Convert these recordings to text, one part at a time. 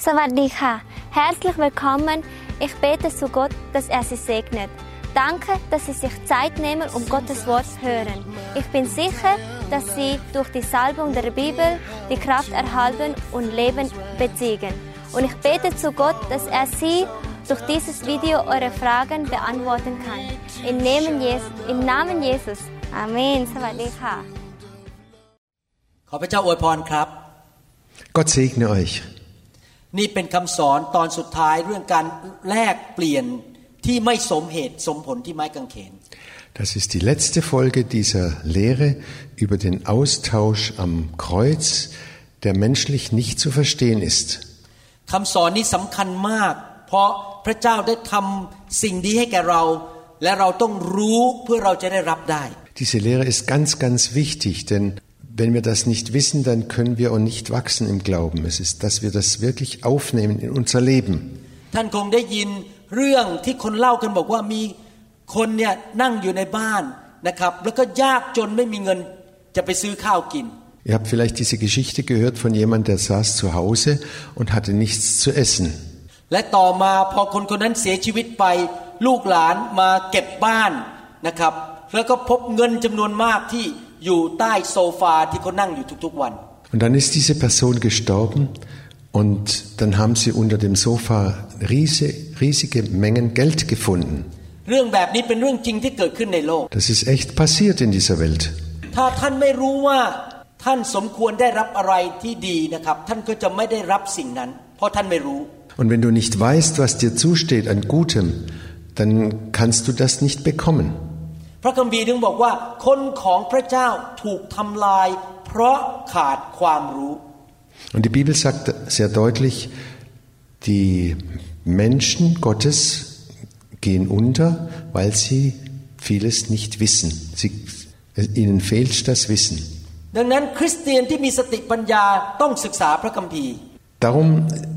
Savadika. Herzlich willkommen. Ich bete zu Gott, dass er Sie segnet. Danke, dass Sie sich Zeit nehmen, um Gottes Wort zu hören. Ich bin sicher, dass Sie durch die Salbung der Bibel die Kraft erhalten und Leben beziehen. Und ich bete zu Gott, dass er Sie durch dieses Video eure Fragen beantworten kann. Im Namen Jesus. Im Namen Jesus. Amen. Savadika. ขอพระเจ้าอวยพรครับ Gott segne euch. นี่เป็นคำสอนตอนสุดท้ายเรื่องการแลกเปลี่ยนที่ไม่สมเหตุสมผลที่ไม้กางเขน Das ist die letzte Folge dieser Lehre über den Austausch am Kreuz, der menschlich nicht zu verstehen ist. Diese Lehre ist ganz, ganz wichtig, denn wenn wir das nicht wissen, dann können wir auch nicht wachsen im Glauben. Es ist, dass wir das wirklich aufnehmen in unser Leben. ท่านคงได้ยินเรื่องที่คนเล่ากันบอกว่ามีคนเนี่ยนั่งอยู่ในบ้านนะครับ แล้วก็ยากจนไม่มีเงินจะไปซื้อข้าวกิน Ihr habt vielleicht diese Geschichte gehört von jemandem, der saß zu Hause und hatte nichts zu essen. และต่อมาพอคนคนนั้นเสียชีวิตไป ลูกหลานมาเก็บบ้านนะครับ แล้วก็พบเงินจำนวนมากที่ อยู่ใต้โซฟาที่เขานั่งอยู่ทุกๆวัน Und dann ist diese Person gestorben und dann haben sie unter dem Sofa riese, riesige Mengen Geld gefunden. เรื่องแบบนี้เป็นเรื่องจริงที่เกิดขึ้นในโลก Das ist echt passiert in dieser Welt. ถ้าท่านไม่รู้ว่าท่านสมควรได้รับอะไรที่ดีนะครับ ท่านก็จะไม่ได้รับสิ่งนั้น เพราะท่านไม่รู้ Und wenn du nicht weißt, was dir zusteht an Gutem, dann kannst du das nicht bekommen. พระคัมภีร์ถึงบอกว่าคนของพระเจ้าถูกทำลาย เพราะขาดความรู้ Und die Bibel sagt sehr deutlich, die Menschen Gottes gehen unter, weil sie vieles nicht wissen. Sie, ihnen fehlt das Wissen. ดังนั้นคริสเตียนที่มีสติปัญญาต้องศึกษาพระคัมภีร์ Darum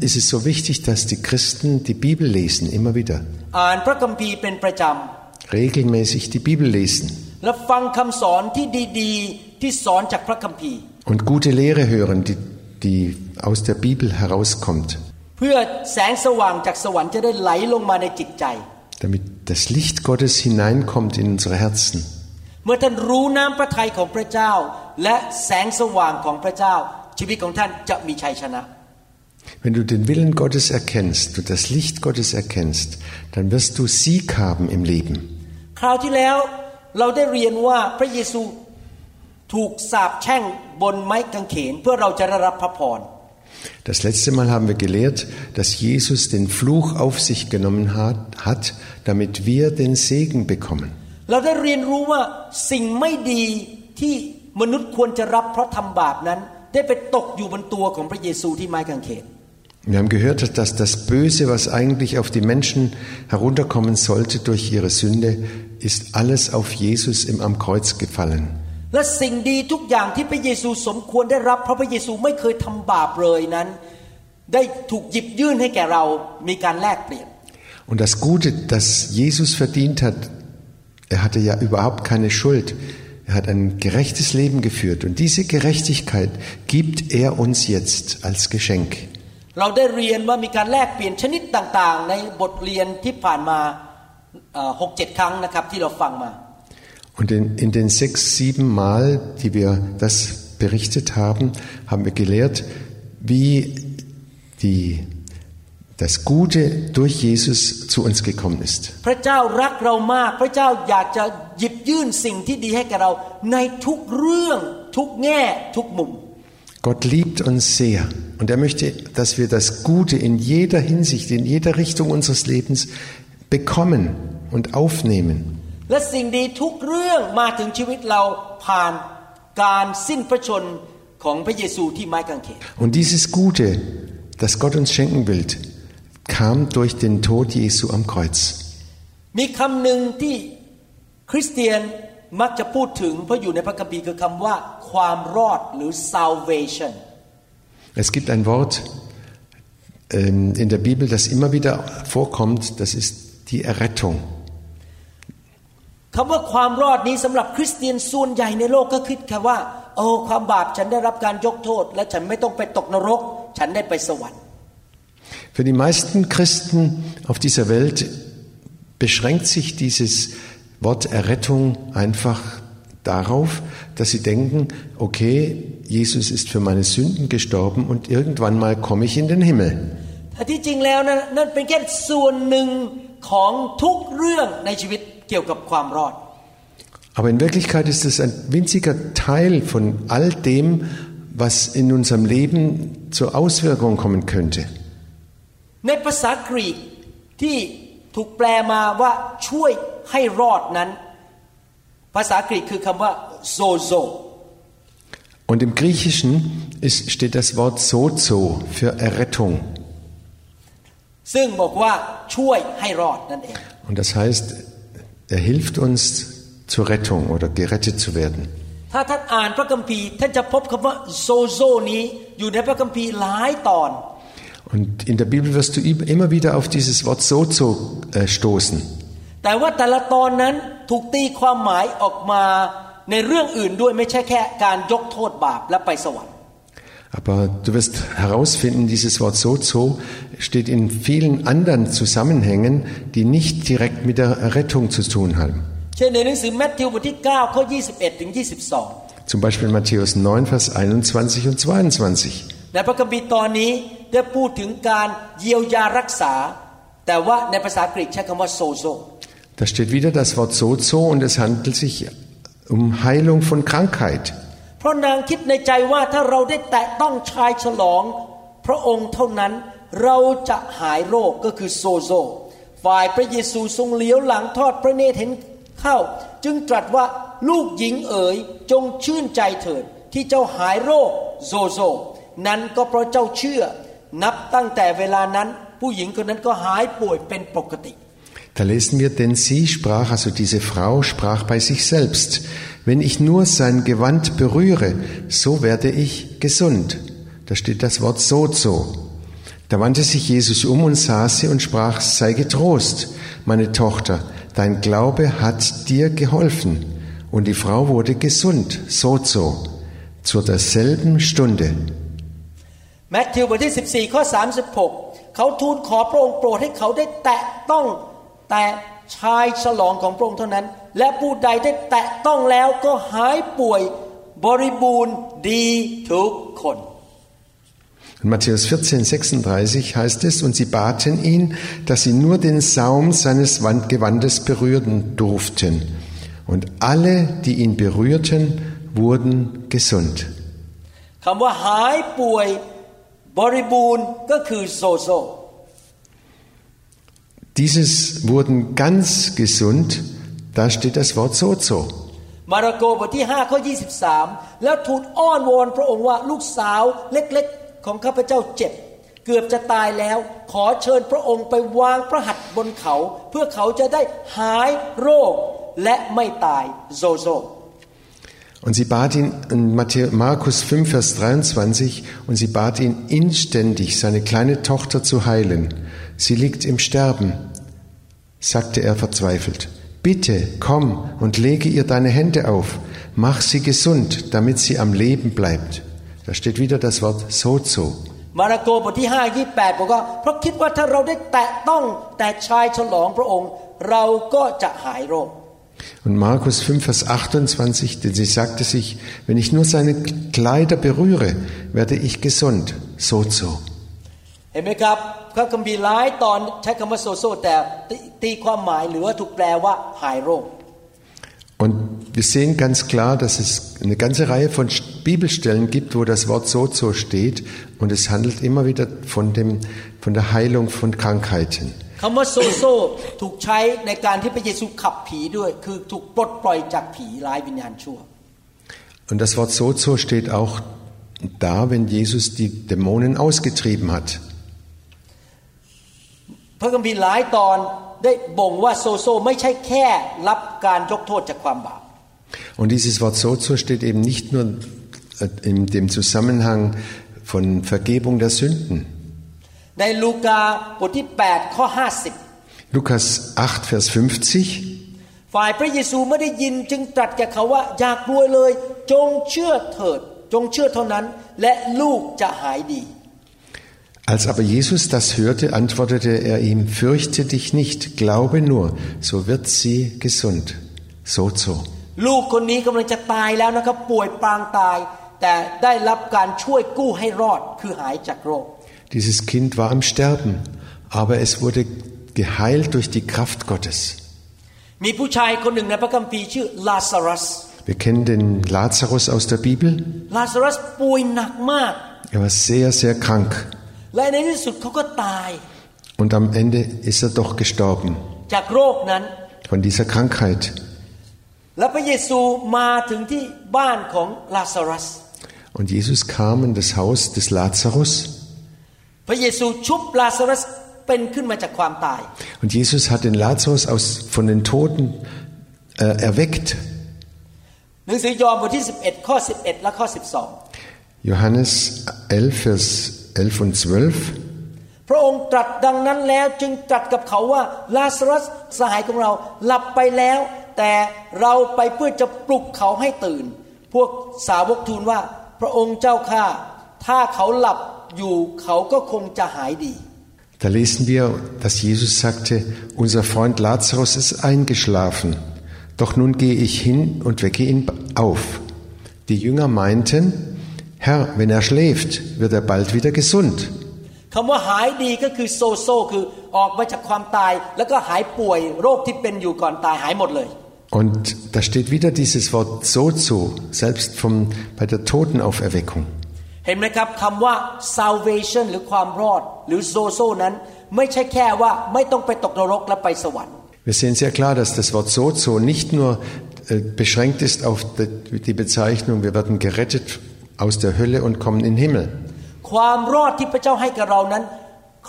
ist es so wichtig, dass die Christen die Bibel lesen, immer wieder. อ่านพระคัมภีร์เป็นประจ Regelmäßig die Bibel lesen ำและฟังคำสอนที่ดีๆ ที่สอนจากพระคัมภีร์ und gute Lehre hören, die, die aus der Bibel herauskommt, เพื่อแสงสว่างจากสวรรค์จะได้ไหลลงมาในจิตใจ damit das Licht Gottes hineinkommt in unsere Herzen. เมื่อท่านรู้น้ำพระทัยของพระเจ้า และแสงสว่างของพระเจ้า ชีวิตของท่านจะมีชัยชนะ Wenn du den Willen Gottes erkennst, du das Licht Gottes erkennst, dann wirst du Sieg haben im Leben. คราวที่แล้วเราได้เรียนว่าพระเยซูถูกสาปแช่งบนไม้กางเขนเพื่อเราจะได้รับพระพร Das letzte Mal haben wir gelehrt, dass Jesus den Fluch auf sich genommen hat, hat, damit wir den Segen bekommen. เ Wir haben gehört, dass das Böse, was eigentlich auf die Menschen herunterkommen sollte durch ihre Sünde, ist alles auf Jesus im, am Kreuz gefallen. และสิ่งดีทุกอย่างที่พระเยซูสมควรได้รับเพราะพระเยซูไม่เคยทำบาปเลยนั้น ได้ถูกหยิบยื่นให้แก่เรามีการแลกเปลี่ยน Und das Gute, das Jesus verdient hat, er hatte ja überhaupt keine Schuld. Er hat ein gerechtes Leben geführt und diese Gerechtigkeit gibt er uns jetzt als Geschenk. เราได้เรียนว่ามีการแลกเปลี่ยนชนิดต่างๆ ในบทเรียนที่ผ่านมาหกเจ็ดครั้งนะครับที่เราฟังมา Und in, in den sechs, sieben Mal, die wir das berichtet haben, haben wir gelehrt, wie die, das Gute durch Jesus zu uns gekommen ist. พระเจ้ารักเรามาก พระเจ้าอยากจะหยิบยื่นสิ่งที่ดีให้แก่เราในทุกเรื่องทุกแง่ทุกมุม Gott liebt uns sehr und er möchte, dass wir das Gute in jeder Hinsicht, in jeder Richtung unseres Lebens bekommen und aufnehmen. และสิ่งดีทุกเรื่องมาถึงชีวิตเราผ่านการสิ้นพระชนของพระเยซูที่ไม้กางเขน Und dieses Gute, das Gott uns schenken will, kam durch den Tod Jesu am Kreuz. มีคำหนึ่งที่คริสเตียนมักจะพูดถึงเพราะอยู่ในพระคัมภีร์คือคำว่า ความรอดหรือ salvation Es gibt ein Wort ähm, in der Bibel, das immer wieder vorkommt, das ist die Errettung. คำว่าความรอดนี้สำหรับคริสเตียนส่วนใหญ่ในโลกก็คิดแค่ว่าโอ้ความบาปฉันได้รับการยกโทษ และฉันไม่ต้องไปตกนรก ฉันได้ไปสวรรค์ Für die meisten Christen auf dieser Welt beschränkt sich dieses Wort Errettung einfach darauf, dass sie denken, okay, Jesus ist für meine Sünden gestorben und irgendwann mal komme ich in den Himmel. แต่ที่จริงแล้วนะนั่นเป็นแค่ส่วนหนึ่งของทุกเรื่องในชีวิตเกี่ยวกับความรอด Aber in Wirklichkeit ist es ein winziger Teil von all dem, was in unserem Leben zur Auswirkung kommen könnte. ในภาษากรีกที่ถูกแปลมาว่าช่วยให้รอดนั้น ภาษากรีกคือคำว่าโซโซ Und im Griechischen ist, steht das Wort sozo für Errettung. ซึ่งบอกว่าช่วยให้รอดนั่นเอง Und das heißt, er hilft uns zur Rettung oder gerettet zu werden. ถ้าท่านอ่านพระคัมภีร์ท่านจะพบคำว่าโซโซนี้อยู่ในพระคัมภีร์หลายตอน Und in der Bibel wirst du immer wieder auf dieses Wort sozo äh, stoßen. แต่ว่าแต่ละตอนนั้นถูกตีความหมายออกมาในเรื่องอื่นด้วยไม่ใช่แค่การยกโทษบาปและไปสวรรค์ Aber du wirst herausfinden, dieses Wort sozo steht in vielen anderen Zusammenhängen, die nicht direkt mit der Errettung zu tun haben. เช่นในหนังสือแมทธิวบทที่9ข้อ21ถึง22 Zum Beispiel Matthäus 9, Vers 21 und 22. ในพระคัมภีร์ตอนนี้ได้พูดถึงการเยียวยารักษา แต่ว่าในภาษากรีกใช้คำว่าโซโซ Da steht wieder das Wort sozo und es handelt sich um Heilung von Krankheit. เพราะนางคิดในใจว่าถ้าเราได้แตะต้องชายฉลอง พระองค์เท่านั้นเราจะหายโรคก็คือโซโซ ฝ่ายพระเยซูทรงเลี้ยวหลังทอดพระเนตรเห็นเข้า จึงตรัสว่าลูกหญิงเอ๋ยจงชื่นใจเถิดที่เจ้าหายโรคโซโซ นั้นก็เพราะเจ้าเชื่อ นับตั้งแต่เวลานั้น ผู้หญิงคนนั้นก็หายป่วยเป็นปกติ Da lesen wir, denn sie sprach, also diese Frau sprach bei sich selbst, wenn ich nur sein Gewand berühre, so werde ich gesund. Da steht das Wort sozo. Da wandte sich Jesus um und sah sie und sprach, sei getrost, meine Tochter, dein Glaube hat dir geholfen. Und die Frau wurde gesund, sozo, zu derselben Stunde. แมทธิวบทที่ 14 ข้อ 36 เขาทูลขอพระองค์โปรดให้เขาได้แตะต้อง แต่ชายฉลองของพระองค์เท่านั้น และผู้ใดได้แตะต้องแล้วก็หายป่วยบริบูรณ์ดีทุกคน In Matthäus 14, 36 heißt es, und sie baten ihn, dass sie nur den Saum seines Wand- Gewandes berühren durften. Und alle, die ihn berührten, wurden gesund. คำว่าหายป่วยบริบูรณ์ก็คือโซโซ Dieses wurden ganz gesund, da steht das Wort sozo. มาระโกบทที่ 5 ข้อ 23 แล้วทูลอ้อนวอนพระองค์ว่าลูกสาวเล็กๆ ของข้าพเจ้าเจ็บ เกือบจะตายแล้ว ขอเชิญพระองค์ไปวางพระหัตถ์บนเขา เพื่อเขาจะได้หายโรคและไม่ตายโซโซ Und sie bat ihn, in Matthäus, Markus 5, Vers 23, und sie bat ihn inständig, seine kleine Tochter zu heilen. sie liegt im Sterben, sagte er verzweifelt. Bitte, komm und lege ihr deine Hände auf, mach sie gesund, damit sie am Leben bleibt. Da steht wieder das Wort sozo. Und Markus 5, Vers 28, denn sie sagte sich, wenn ich nur seine Kleider berühre, werde ich gesund. Sozo. So. พระคัมภีร์หลายตอนใช้คำว่าโซโซแต่ตีตีความหมายหรือว่าถูกแปลว่าหายโรค Und wir sehen ganz klar, dass es eine ganze Reihe von Bibelstellen gibt, wo das Wort sozo steht und es handelt immer wieder von, dem, von der Heilung von Krankheiten. คำว่าโซโซถูกใช้ในการที่พระเยซูขับผีด้วย คือถูกปลดปล่อยจากผีร้ายวิญญาณชั่ว Und das Wort sozo steht auch da, wenn Jesus die Dämonen ausgetrieben hat. พระคัมภีร์หลายตอนได้บ่งว่าโซโซไม่ใช่แค่รับการยกโทษจากความบาป Und dieses Wort sozo steht eben nicht nur in dem Zusammenhang von Vergebung der Sünden. ในลูกาบทที่8ข้อ Lukas 8, Vers 50. 50 ฝ่ายพระเยซูไม่ได้ยินจึงตรัสแก่เขาว่าอย่ากลัวเลย จงเชื่อเถิด จงเชื่อเท่านั้น และลูกจะหายดี Als aber Jesus das hörte, antwortete er ihm, fürchte dich nicht, glaube nur, so wird sie gesund. So, so. ลูกคนนี้กำลังจะตายแล้วนะครับ ป่วยปางตาย แต่ได้รับการช่วยกู้ให้รอดคือหายจากโรค Dieses Kind war am Sterben, aber es wurde geheilt durch die Kraft Gottes. มีผู้ชายคนหนึ่งในพระคัมภีร์ชื่อลาซารัส Wir kennen den Lazarus aus der Bibel. ลาซารัสป่วยหนักมาก Er war sehr, sehr krank. und am Ende ist er doch gestorben von dieser Krankheit. Und Jesus kam in das Haus des Lazarus. Und Jesus hat den Lazarus aus, von den Toten äh, erweckt. Johannes 11, Vers 11. 11 und 12. 12 พระองค์ตรัสดังนั้นแล้วจึงตรัสกับเขาว่าลาซารัสสหายของเราหลับไปแล้ว แต่เราไปเพื่อจะปลุกเขาให้ตื่น พวกสาวกทูลว่า พระองค์เจ้าข้าถ้าเขาหลับอยู่เขาก็คงจะหายดี Da lesen wir, dass Jesus sagte, unser Freund Lazarus ist eingeschlafen. Doch nun gehe ich hin und wecke ihn auf. Die Jünger meinten, Herr, wenn er schläft, wird er bald wieder gesund. คำว่าหายดีก็คือโซโซคือออกมาจากความตาย แล้วก็หายป่วยโรคที่เป็นอยู่ก่อนตายหายหมดเลย Und da steht wieder dieses Wort sozo, selbst vom, bei der Totenauferweckung. เห็นไหมครับคำว่า salvation หรือความรอด หรือโซโซนั้น ไม่ใช่แค่ว่าไม่ต้องไปตกนรกและไปสวรรค์ Wir sehen sehr klar, dass das Wort sozo nicht nur äh, beschränkt ist auf die, die Bezeichnung, wir werden gerettet aus der Hölle und kommen in den Himmel. ความรอดที่พระเจ้าให้กับเรานั้น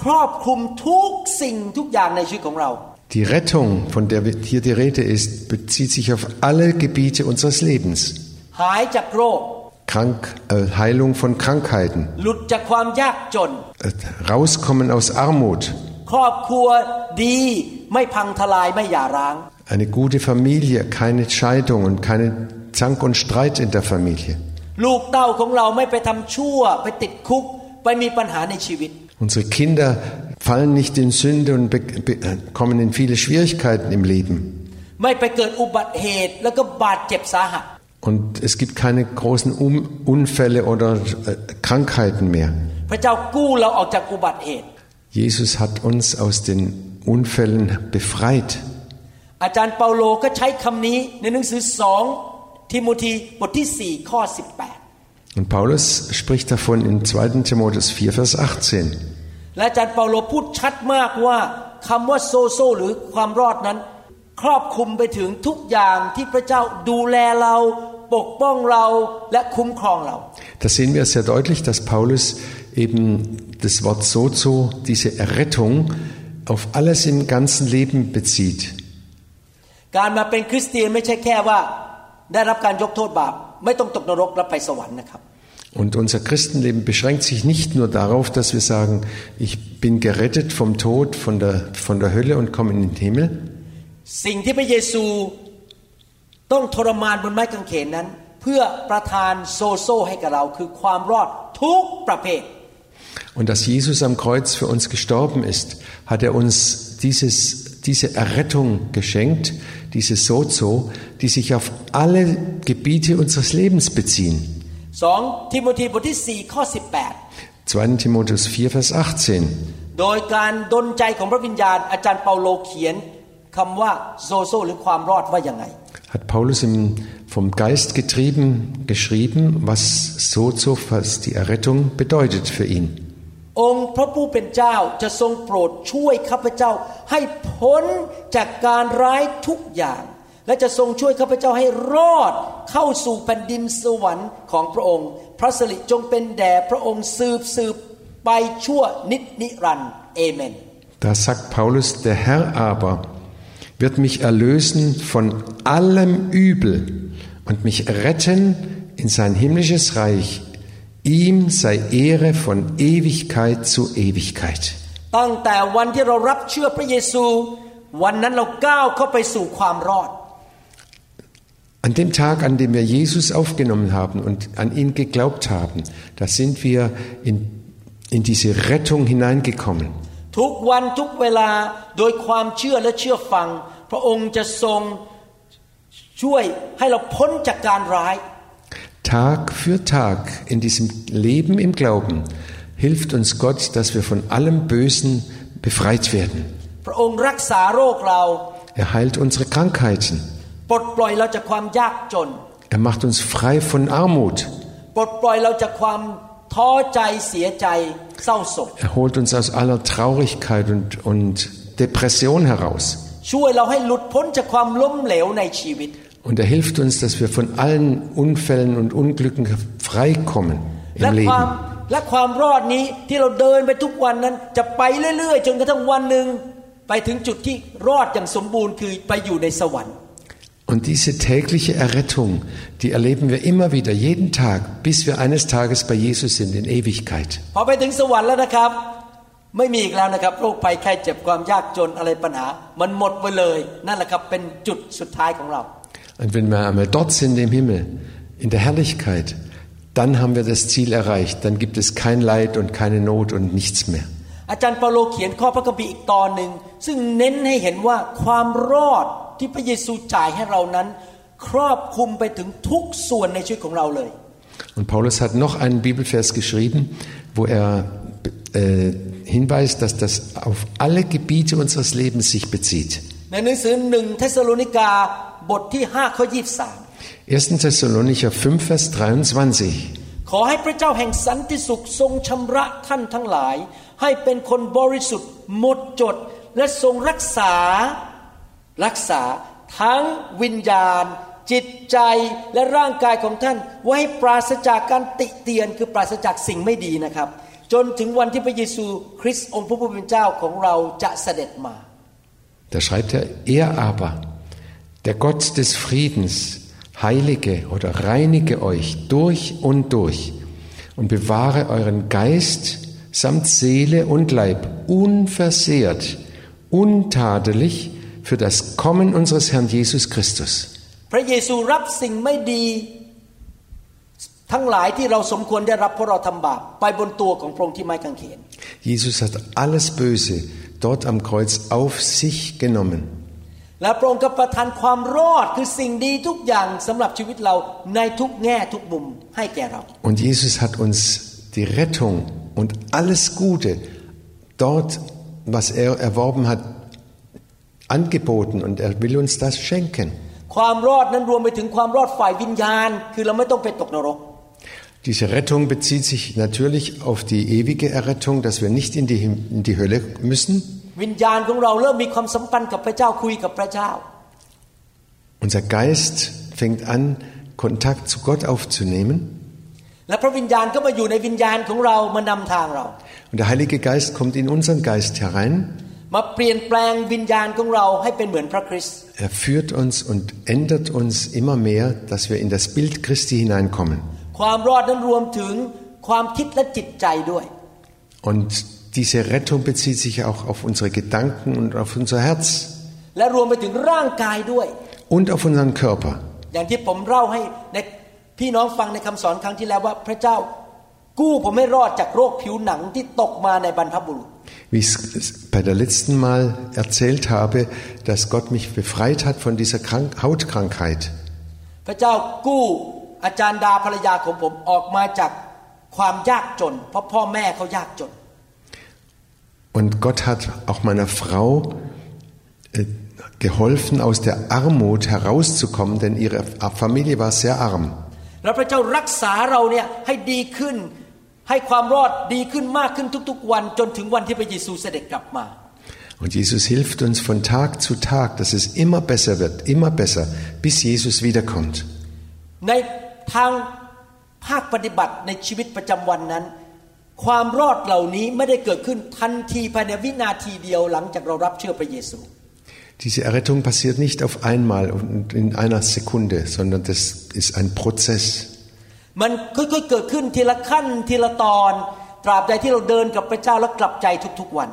ครอบคลุมทุกสิ่งทุกอย่างในชีวิตของเรา Die Rettung, von der hier die Rede ist, bezieht sich auf alle Gebiete unseres Lebens. หายจากโรค Krank, äh, Heilung von Krankheiten, หลุดจากความยากจน äh, rauskommen aus Armut, ครอบครัวดีไม่พังทลายไม่หย่าร้าง eine gute Familie, keine Scheidung und keine Zank und Streit in der Familie. Unsere Kinder fallen nicht in Sünde und kommen in viele Schwierigkeiten im Leben. Und es gibt keine großen Unfälle oder äh, Krankheiten mehr. Jesus hat uns aus den Unfällen befreit. อาจารย์เปาโลก็ใช้คำนี้ในหนังสือ2 Und Paulus spricht davon in 2. Timotheus 4, Vers 18. และอาจารย์เปาโลพูดชัดมากว่าคำว่าโซโซหรือความรอดนั้น ครอบคลุมไปถึงทุกอย่างที่พระเจ้าดูแลเรา ปกป้องเราและคุ้มครองเรา Da sehen wir sehr deutlich, dass Paulus eben das Wort Sozo, diese Errettung, auf alles im ganzen Leben bezieht. การมาเป็นคริสเตียนไม่ใช่แค่ว่า ได้รับการยกโทษบาปไม่ต้องตกนรกและไปสวรรค์นะครับ Und unser Christenleben beschränkt sich nicht nur darauf, dass wir sagen, ich bin gerettet vom Tod, von der, von der Hölle und komme in den Himmel. สิ่งที่พระเยซูต้องทรมานบนไม้กางเขนนั้น เพื่อประทานโซโซให้กับเราคือความรอดทุกประเภท Und dass Jesus am Kreuz für uns gestorben ist, hat er uns dieses, diese Errettung geschenkt, diese Sozo, die sich auf alle Gebiete unseres Lebens beziehen. 2ทิโมธีบทที่4ข้อ 2. Timotheus 4, Vers 18. 18 โดยการดลใจของพระวิญญาณ อาจารย์เปาโลเขียนคำว่าโซโซหรือความรอดว่าอย่างไง Hat Paulus im, vom Geist getrieben geschrieben, was Sozo, was die Errettung bedeutet für ihn. องค์พระผู้เป็นเจ้าจะทรงโปรดช่วยข้าพเจ้า ให้พ้นจากการร้ายทุกอย่าง และจะทรงช่วยข้าพเจ้าให้รอดเข้าสู่แผ่นดินสวรรค์ของพระองค์ พระสิริจงเป็นแด่พระองค์สืบสืบไปชั่วนิจนิรันดร์เอเมน Da sagt Paulus, der Herr aber wird mich erlösen von allem Übel und mich retten in sein himmlisches Reich. Ihm sei Ehre von Ewigkeit zu Ewigkeit. ตั้งแต่วันที่เรารับเชื่อพระเยซู วันนั้นเราก้าวเข้าไปสู่ความรอด An dem Tag, an dem wir Jesus aufgenommen haben und an ihn geglaubt haben, da sind wir in in diese Rettung hineingekommen. Tag für Tag in diesem Leben im Glauben hilft uns Gott, dass wir von allem Bösen befreit werden. Er heilt unsere Krankheiten. Er macht uns frei von Armut. Er holt uns aus aller Traurigkeit und, und Depression heraus. ช่วยเราให้หลุดพ้นจากความล้มเหลวในชีวิต Und er hilft uns, dass wir von allen Unfällen und Unglücken freikommen และ im ความ Leben. และความรอดนี้ที่เราเดินไปทุกวันนั้น จะไปเรื่อยๆ จนกระทั่งวันหนึ่งไปถึงจุดที่รอดอย่างสมบูรณ์คือไปอยู่ในสวรรค์ Und diese tägliche Errettung, die erleben wir immer wieder, jeden Tag, bis wir eines Tages bei Jesus sind in Ewigkeit. พอไปถึงสวรรค์แล้วนะครับ ไม่มีอีกแล้วนะครับโรคภัยไข้เจ็บความยากจนอะไรปัญหา มันหมดไปเลย นั่นแหละครับเป็นจุดสุดท้ายของเรา Und wenn wir einmal dort sind im Himmel, in der Herrlichkeit, dann haben wir das Ziel erreicht. Dann gibt es kein Leid und keine Not und nichts mehr. อาจารย์เปาโลเขียนข้อพระคัมภีร์อีกตอนหนึ่งซึ่งเน้นให้เห็นว่าความรอดที่พระเยซูจ่ายให้เรานั้น ครอบคลุมไปถึงทุกส่วนในชีวิตของเราเลย Und Paulus hat noch einen Bibelvers geschrieben, wo er äh, hinweist, dass das auf alle Gebiete unseres Lebens sich bezieht. ในหนังสือหนึ่งเทสโลนิกา บทที่5ข้อ23 1. Thessalonicher 5, Vers 23. ขอให้พระเจ้าแห่งสันติสุขทรงชำระท่านทั้งหลาย ให้เป็นคนบริสุทธิ์หมดจด และทรงรักษา รักษาทั้งวิญญาณ จิตใจและร่างกายของท่าน ไว้ให้ปราศจากการติเตียนคือปราศจากสิ่งไม่ดีนะครับ จนถึงวันที่พระเยซูคริสต์องค์พระผู้เป็นเจ้าของเราจะเสด็จมา Da schreibt er, er aber, der Gott des Friedens, heilige oder reinige euch durch und durch und bewahre euren Geist samt Seele und Leib unversehrt, untadelig für das Kommen unseres Herrn Jesus Christus. พระเยซูรับสิ่งไม่ดี ทั้งหลายที่เราสมควรได้รับเพราะเราทำบาปไปบนตัวของพระองค์ที่ไม้กางเขน Jesus hat alles Böse dort am Kreuz auf sich genommen. และพระองค์ก็ประทานความรอดคือสิ่งดีทุกอย่างสำหรับชีวิตเราในทุกแง่ทุกมุมให้แก่เรา Und Jesus hat uns die Rettung und alles Gute dort, was er erworben hat, angeboten und er will uns das schenken. ความรอดนั้นรวมไปถึงความรอดฝ่ายวิญญาณ คือเราไม่ต้องไปตกนรก Diese Rettung bezieht sich natürlich auf die ewige Errettung, dass wir nicht in die, Him- in die Hölle müssen. วิญญาณของเราเริ่มมีความสัมพันธ์กับพระเจ้าคุยกับพระเจ้า Unser Geist fängt an, Kontakt zu Gott aufzunehmen และพระวิญญาณก็มาอยู่ในวิญญาณของเรามานำทางเรา und der Heilige Geist kommt in unseren Geist herein. มาเปลี่ยนแปลงวิญญาณของเราให้เป็นเหมือนพระคริสต์ Er führt uns und ändert uns immer mehr, dass wir in das Bild Christi hineinkommen. ความรอดนั้นรวมถึงความคิดและจิตใจด้วย Und diese Rettung bezieht sich auch auf unsere Gedanken und auf unser Herz และรวมไปถึงร่างกายด้วย und auf unseren Körper. อย่างที่ผมเล่าให้ในพี่น้องฟังในคำสอนครั้งที่แล้วว่าพระเจ้ากู้ผมให้รอดจากโรคผิวหนังที่ตกมาในบรรพบุรุษ Wie ich es bei der letzten Mal erzählt habe, dass Gott mich befreit hat von dieser Krank Hautkrankheit. พระเจ้ากู้อาจารย์ดาภรรยาของผมออกมาจากความยากจน เพราะพ่อแม่เขายากจน Und Gott hat auch meiner Frau äh, geholfen, aus der Armut herauszukommen, denn ihre Familie war sehr arm. แล้วพระเจ้ารักษาเราเนี่ยให้ดีขึ้น ให้ความรอดดีขึ้นมากขึ้นทุกๆวัน จนถึงวันที่พระเยซูเสด็จกลับมา Und Jesus hilft uns von Tag zu Tag, dass es immer besser wird, immer besser, bis Jesus wiederkommt. ในทางภาคปฏิบัติในชีวิตประจำวันนั้น ความรอดเหล่านี้ไม่ได้เกิดขึ้นทันทีภายในวินาทีเดียวหลังจากเรารับเชื่อพระเยซู Diese Errettung passiert nicht auf einmal und in einer Sekunde, sondern das ist ein Prozess. มันค่อยๆเกิดขึ้นทีละขั้นทีละตอน ตราบใดที่เราเดินกับพระเจ้าและกลับใจทุกๆวัน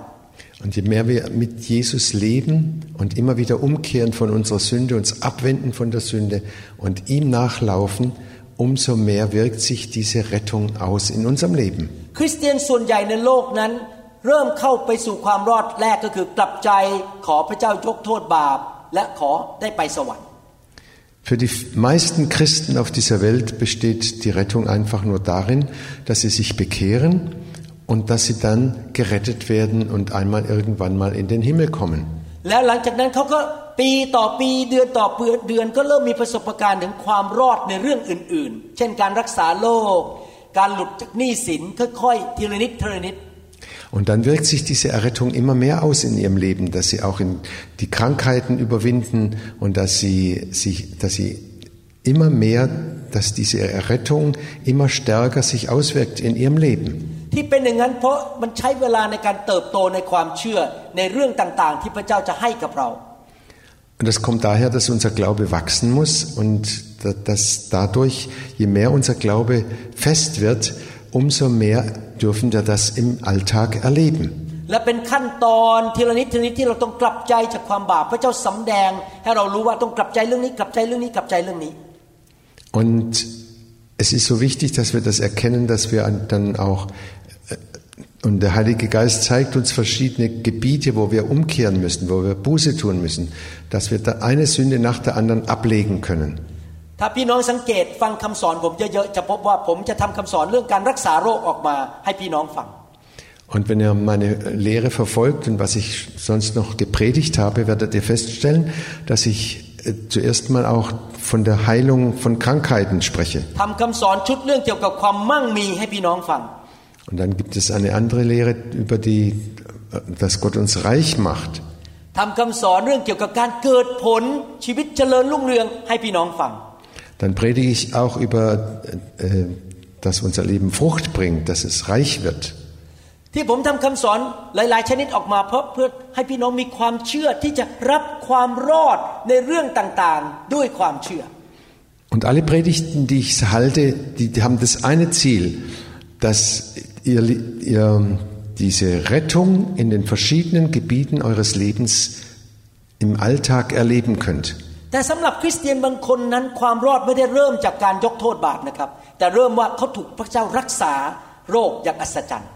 Und je mehr wir mit Jesus leben und immer wieder umkehren von unserer Sünde, uns abwenden von der Sünde und ihm nachlaufen, umso mehr wirkt sich diese Rettung aus in unserem Leben. คริสเตียนส่วนใหญ่ในโลกนั้น เริ่มเข้าไปสู่ความรอดแรกก็คือกลับใจขอพระเจ้ายกโทษบาป และขอได้ไปสวรรค์ Für die meisten Christen auf dieser Welt besteht die Rettung einfach nur darin, dass sie sich bekehren und dass sie dann gerettet werden und einmal irgendwann mal in den Himmel kommen. แล้วหลังจา กนั้นเขาก็ปีต่อปีเดือนต่อเดือนก็เริ่มมีประสบการณ์ถึงความรอดในเรื่องอื่น ๆ เช่นการรักษาโรคการหลุดจากหนี้สินค่อยๆทีละนิดทีละนิด Und dann wirkt sich diese Errettung immer mehr aus in ihrem Leben, dass sie auch in die Krankheiten überwinden und dass sie sich, dass sie immer mehr, dass diese Errettung immer stärker sich auswirkt in ihrem Leben. Und das kommt daher, dass unser Glaube wachsen muss und dass dadurch, je mehr unser Glaube fest wird, umso mehr dürfen wir das im Alltag erleben. และเป็นขั้นตอนทีละนิดทีละนิดที่เราต้องกลับใจจากความบาปพระเจ้าสำแดง ให้เรารู้ว่าต้องกลับใจเรื่องนี้กลับใจเรื่องนี้กลับใจเรื่องนี้ Und es ist so wichtig, dass wir das erkennen, dass wir dann auch und der Heilige Geist zeigt uns verschiedene Gebiete, wo wir umkehren müssen, wo wir Buße tun müssen, dass wir da eine Sünde nach der anderen ablegen können. ถ้าพี่น้องสังเกตฟังคำสอนผมเยอะๆจะพบว่าผมจะทำคำสอนเรื่องการรักษาโรคออกมาให้พี่น้องฟัง Und wenn ihr meine Lehre verfolgt und was ich sonst noch gepredigt habe, werdet ihr feststellen, dass ich zuerst mal auch von der Heilung von Krankheiten spreche. ทำคำสอนชุดเรื่องเกี่ยวกับความมั่งมีให้พี่น้องฟัง Und dann gibt es eine andere Lehre über die, dass Gott uns reich macht. ทำคำสอนเรื่องเกี่ยวกับการเกิดผลชีวิตเจริญรุ่งเรืองให้พี่น้องฟัง Dann predige ich auch über, äh, dass unser Leben Frucht bringt, dass es reich wird. ที่ผมทำคำสอนหลาย ๆ ชนิดออกมาเพราะเพื่อให้พี่น้องมีความเชื่อที่จะรับความรอดในเรื่องต่าง ๆ ด้วยความเชื่อ Und alle Predigten, die ich halte, die, die haben das eine Ziel, dass ihr, ihr diese Rettung in den verschiedenen Gebieten eures Lebens im Alltag erleben könnt. แต่สำหรับคริสเตียนบางคนนั้นความรอดไม่ได้เริ่มจากการยกโทษบาปนะครับ แต่เริ่มว่าเขาถูกพระเจ้ารักษาโรคอย่างอัศจรรย์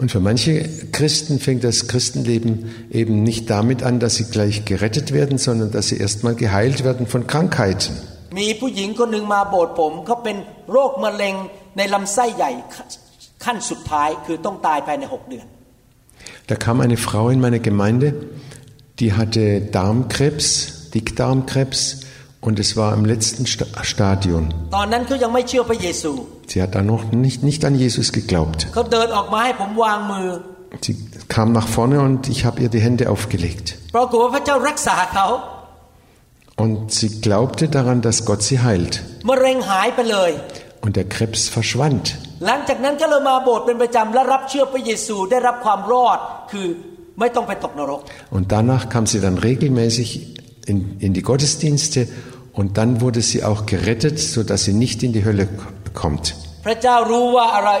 Und für manche Christen fängt das Christenleben eben nicht damit an, dass sie gleich gerettet werden, sondern dass sie erstmal geheilt werden von Krankheiten. มีผู้หญิงคนหนึ่งมาโบสถ์ผมเขาเป็นโรคมะเร็งในลำไส้ใหญ่ ขั้นสุดท้ายคือต้องตายภายในหกเดือน Da kam eine Frau in meine Gemeinde, die hatte Darmkrebs, Dickdarmkrebs und es war im letzten Stadium. ตอนนั้นเขายังไม่เชื่อพระเยซู Sie hat dann noch nicht, nicht an Jesus geglaubt. เขาเดินออกมาให้ผมวางมือ Sie kam nach vorne und ich habe ihr die Hände aufgelegt. ปรากฏว่าพระเจ้ารักษาเขา Und sie glaubte daran, dass Gott sie heilt. มะเร็งหายไปเลย Und der Krebs verschwand. หลังจากนั้นก็เลยมาโบสถ์เป็นประจำและรับเชื่อพระเยซูได้รับความรอดคือไม่ต้องไปตกนรก Und danach kam sie dann regelmäßig in, in die Gottesdienste und dann wurde sie auch gerettet, sodass sie nicht in die Hölle kommt. พระเจ้ารู้ว่าอะไร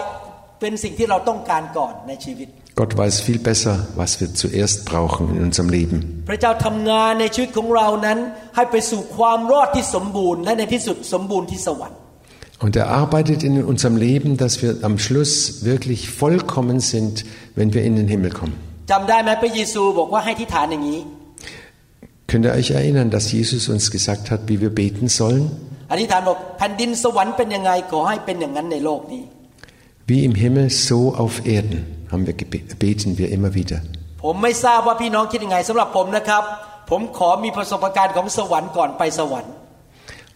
เป็นสิ่งที่เราต้องการก่อนในชีวิต Gott weiß viel besser, was wir zuerst brauchen in unserem Leben. พระเจ้าทำงานในชีวิตของเรานั้นให้ไปสู่ความรอดที่สมบูรณ์และในที่สุดสมบูรณ์ที่สวรรค์ Und er arbeitet in unserem Leben, dass wir am Schluss wirklich vollkommen sind, wenn wir in den Himmel kommen. จำได้ไหมพระเยซูบอกว่าให้ทิฏฐานอย่างนี้ Könnt ihr euch erinnern, dass Jesus uns gesagt hat, wie wir beten sollen? อธิษฐานบอกแผ่นดินสวรรค์เป็นยังไงขอให้เป็นอย่างนั้นในโลกนี้ Wie im Himmel, so auf Erden, haben wir gebe- beten wir immer wieder. ผมไม่ทราบว่าพี่น้องคิดยังไงสำหรับผมนะครับ ผมขอมีประสบการณ์ของสวรรค์ก่อนไปสวรรค์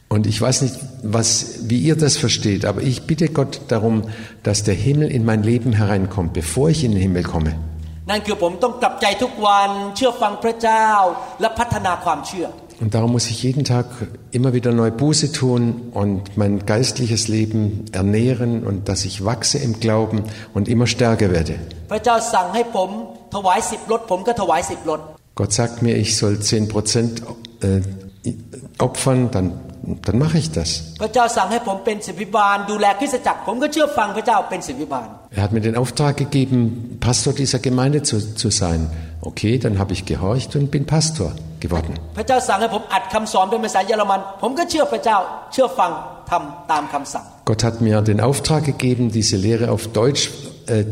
Und ich weiß nicht, was, wie ihr das versteht, aber ich bitte Gott darum, dass der Himmel in mein Leben hereinkommt, bevor ich in den Himmel komme. นั่นคือผมต้องกลับใจทุกวันเชื่อฟังพระเจ้า และพัฒนาความเชื่อ Und darum muss ich jeden Tag immer wieder neu Buße tun und mein geistliches Leben ernähren und dass ich wachse im Glauben und immer stärker werde. พระเจ้าสั่งให้ผมถวายสิบรถผมก็ถวายสิบรถ Gott sagt mir, ich soll 10 Prozent äh, opfern, dann, dann mache ich das. พระเจ้าสั่งให้ผมเป็นศิษย์วิบาล ดูแลคริสตจักร ผมก็เชื่อฟังพระเจ้าเป็นศิษย์วิบาล Er hat mir den Auftrag gegeben, Pastor dieser Gemeinde zu, zu sein. Okay, dann habe ich gehorcht und bin Pastor geworden. พระเจ้าสั่งให้ผมอัดคำสอนเป็นภาษาเยอรมัน ผมก็เชื่อพระเจ้า เชื่อฟังทำตามคำสั่ง Gott hat mir den Auftrag gegeben, diese Lehre auf Deutsch äh,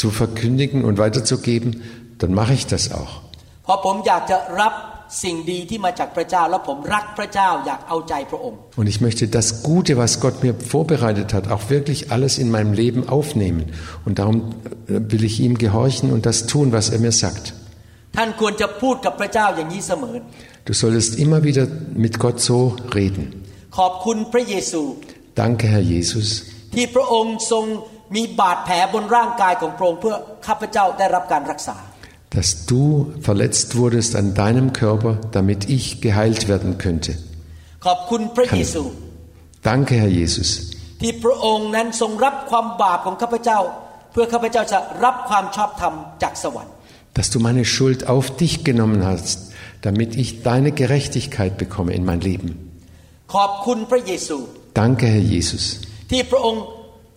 zu verkündigen und weiterzugeben, dann mache ich das auch. เพราะผมอยากจะรับ สิ่งดีที่มาจากพระเจ้า แล้วผมรักพระเจ้าอยากเอาใจพระองค์ Und ich möchte das Gute, was Gott mir vorbereitet hat, auch wirklich alles in meinem Leben aufnehmen. Und darum äh, will ich ihm gehorchen und das tun, was er mir sagt. ท่านควรจะพูดกับพระเจ้าอย่างนี้เสมอ Du solltest immer wieder mit Gott so reden. ขอบคุณพระเยซู Danke, Herr Jesus, ที่พระองค์ทรงมีบาดแผลบนร่างกายของพระองค์เพื่อข้าพเจ้าได้รับการรักษา dass du verletzt wurdest an deinem Körper, damit ich geheilt werden könnte. Kann. Danke, Herr Jesus. Dass du meine Schuld auf dich genommen hast, damit ich deine Gerechtigkeit bekomme in mein Leben. Danke, Herr Jesus.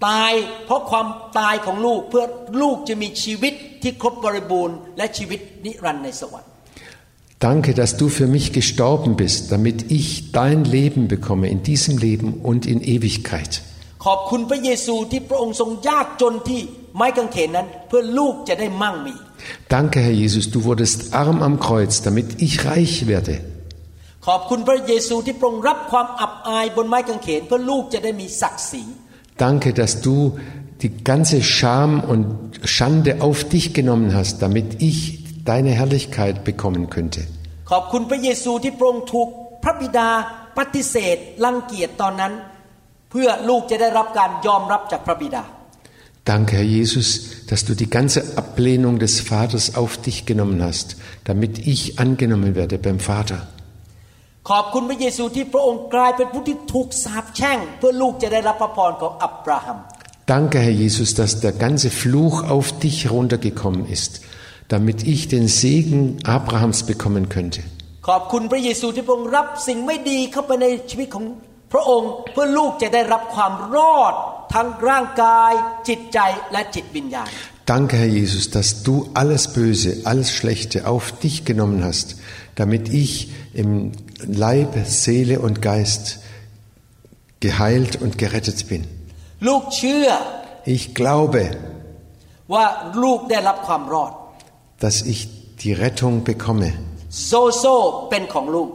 ตายเพราะความตายของลูกเพื่อลูกจะมีชีวิตที่ครบบริบูรณ์และชีวิตนิรันดร์ในสวรรค์ danke, dass du für mich gestorben bist, damit ich dein Leben bekomme in diesem Leben und in Ewigkeit. ขอบคุณพระเยซูที่พระองค์ทรงยากจนที่ไม้กางเขนนั้นเพื่อลูกจะได้มั่งมี Danke, Herr Jesus, du wurdest arm am Kreuz, damit ich reich werde. ขอบคุณพระเยซูที่พระองค์รับความอับอายบนไม้กางเขน เพื่อลูกจะได้มีศักดิ์ศรี Danke, dass du die ganze Scham und Schande auf dich genommen hast, damit ich deine Herrlichkeit bekommen könnte. ขอบคุณพระเยซูที่พระองค์ถูกพระบิดาปฏิเสธรังเกียจตอนนั้น เพื่อลูกจะได้รับการยอมรับจากพระบิดา Danke, Herr Jesus, dass du die ganze Ablehnung des Vaters auf dich genommen hast, damit ich angenommen werde beim Vater. ขอบคุณพระเยซูที่พระองค์กลายเป็นผู้ที่ถูกสาปแช่งเพื่อลูกจะได้รับพระพรของอับราฮัม Danke, Herr Jesus, dass der ganze Fluch auf dich runtergekommen ist, damit ich den Segen Abrahams bekommen könnte. ขอบคุณพระเยซูที่พระองค์รับสิ่งไม่ดีเข้าไปในชีวิตของพระองค์ เพื่อลูกจะได้รับความรอดทั้งร่างกาย จิตใจและจิตวิญญาณ Danke, Herr Jesus, dass du alles Böse, alles Schlechte auf dich genommen hast, damit ich im Leib, Seele und Geist geheilt und gerettet bin. ลูกเชื่อ Ich glaube, ว่าลูกได้รับความรอด dass ich die Rettung bekomme. โซโซเป็นของลูก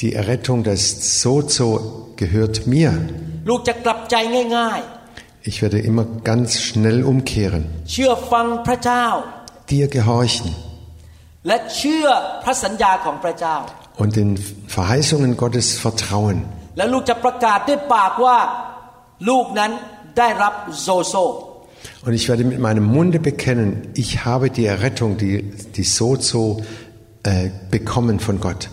Die Errettung, das Sozo gehört mir. ลูกจะกลับใจง่าย ich werde immer ganz schnell umkehren. Dir gehorchen. Und den Verheißungen Gottes vertrauen. Und ich werde mit meinem Munde bekennen, ich habe die Errettung, die, die Sozo äh, bekommen von Gott.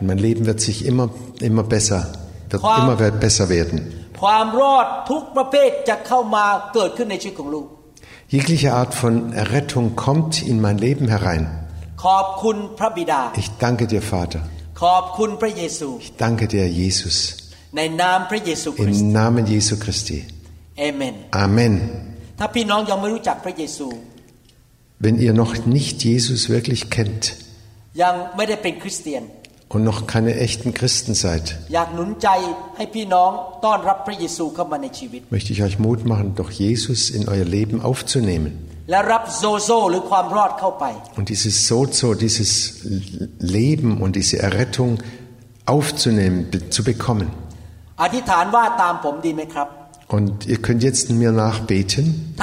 Und mein Leben wird sich immer, immer besser, wird immer besser werden. ๆ ความรอดทุกประเภทจะเข้ามาเกิดขึ้นในชีวิตของลูก Jegliche Art von Errettung kommt in mein Leben herein. ขอบคุณพระบิดา Ich danke dir, Vater. ขอบคุณพระเยซู Ich danke dir, Jesus. ในนามพระเยซูคริสต์ Im Namen Jesu Christi. เอเมน Amen. ถ้าพี่น้องยังไม่รู้จักพระเยซู Wenn ihr noch nicht Jesus wirklich kennt ยังไม่ได้เป็นคริสเตียน und noch keine echten Christen seid, möchte ich euch Mut machen, doch Jesus in euer Leben aufzunehmen. Und dieses Sozo, dieses Leben und diese Errettung aufzunehmen, zu bekommen. Und ihr könnt jetzt mir nachbeten.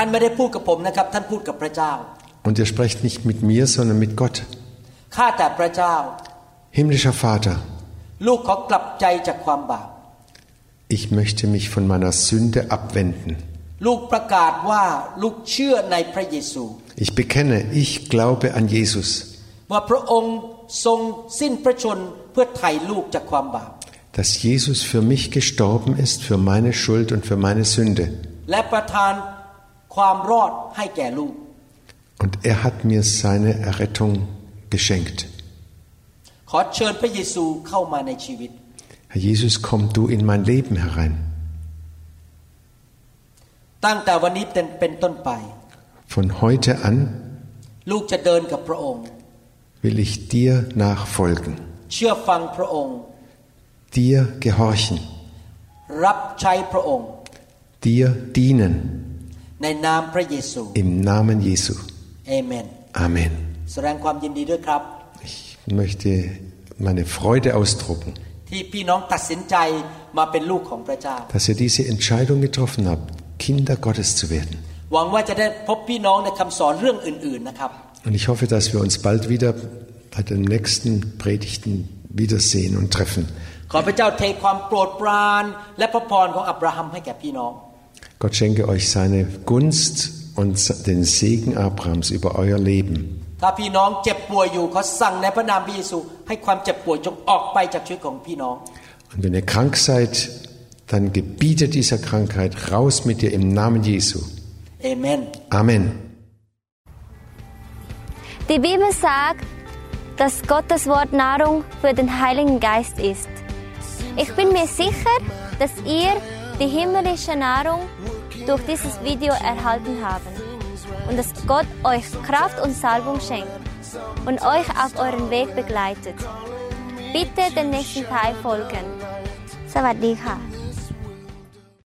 Und ihr sprecht nicht mit mir, sondern mit Gott. Himmlischer Vater, ich möchte mich von meiner Sünde abwenden. Ich bekenne, ich glaube an Jesus. Dass Jesus für mich gestorben ist, für meine Schuld und für meine Sünde. Und er hat mir seine Errettung geschenkt. ขอเชิญพระเยซูเข้ามาในชีวิต Herr Jesus, komm du in mein Leben herein. ตั้งแต่วันนี้เป็นเป็นต้นไป Von heute an ลูกจะเดินกับพระองค์ will ich dir nachfolgen, เชื่อฟังพระองค์ dir gehorchen, รับใช้พระองค์ dir dienen. ในนามพระเยซู Im Namen Jesu. เอเมน Amen. แสดงความยินดีด้วยครับ Ich möchte meine Freude ausdrucken, dass ihr diese Entscheidung getroffen habt, Kinder Gottes zu werden. Und ich hoffe, dass wir uns bald wieder bei den nächsten Predigten wiedersehen und treffen. Gott schenke euch seine Gunst und den Segen Abrahams über euer Leben. ถ้าพี่น้องเจ็บป่วยอยู่ขอสั่งในพระนามพระเยซู ให้ความเจ็บป่วยจงออกไปจากชีวิตของพี่น้อง Und wenn ihr krank seid, dann gebietet dieser Krankheit raus mit dir im Namen Jesu. เอเมน Amen. Die Bibel sagt, dass Gottes Wort Nahrung für den Heiligen Geist ist. Ich bin mir sicher, dass ihr die himmlische Nahrung durch dieses Video erhalten habt und dass Gott euch Kraft und Salbung schenkt und euch auf euren Weg begleitet. Bitte den nächsten Teil folgen. สวัสดีค่ะ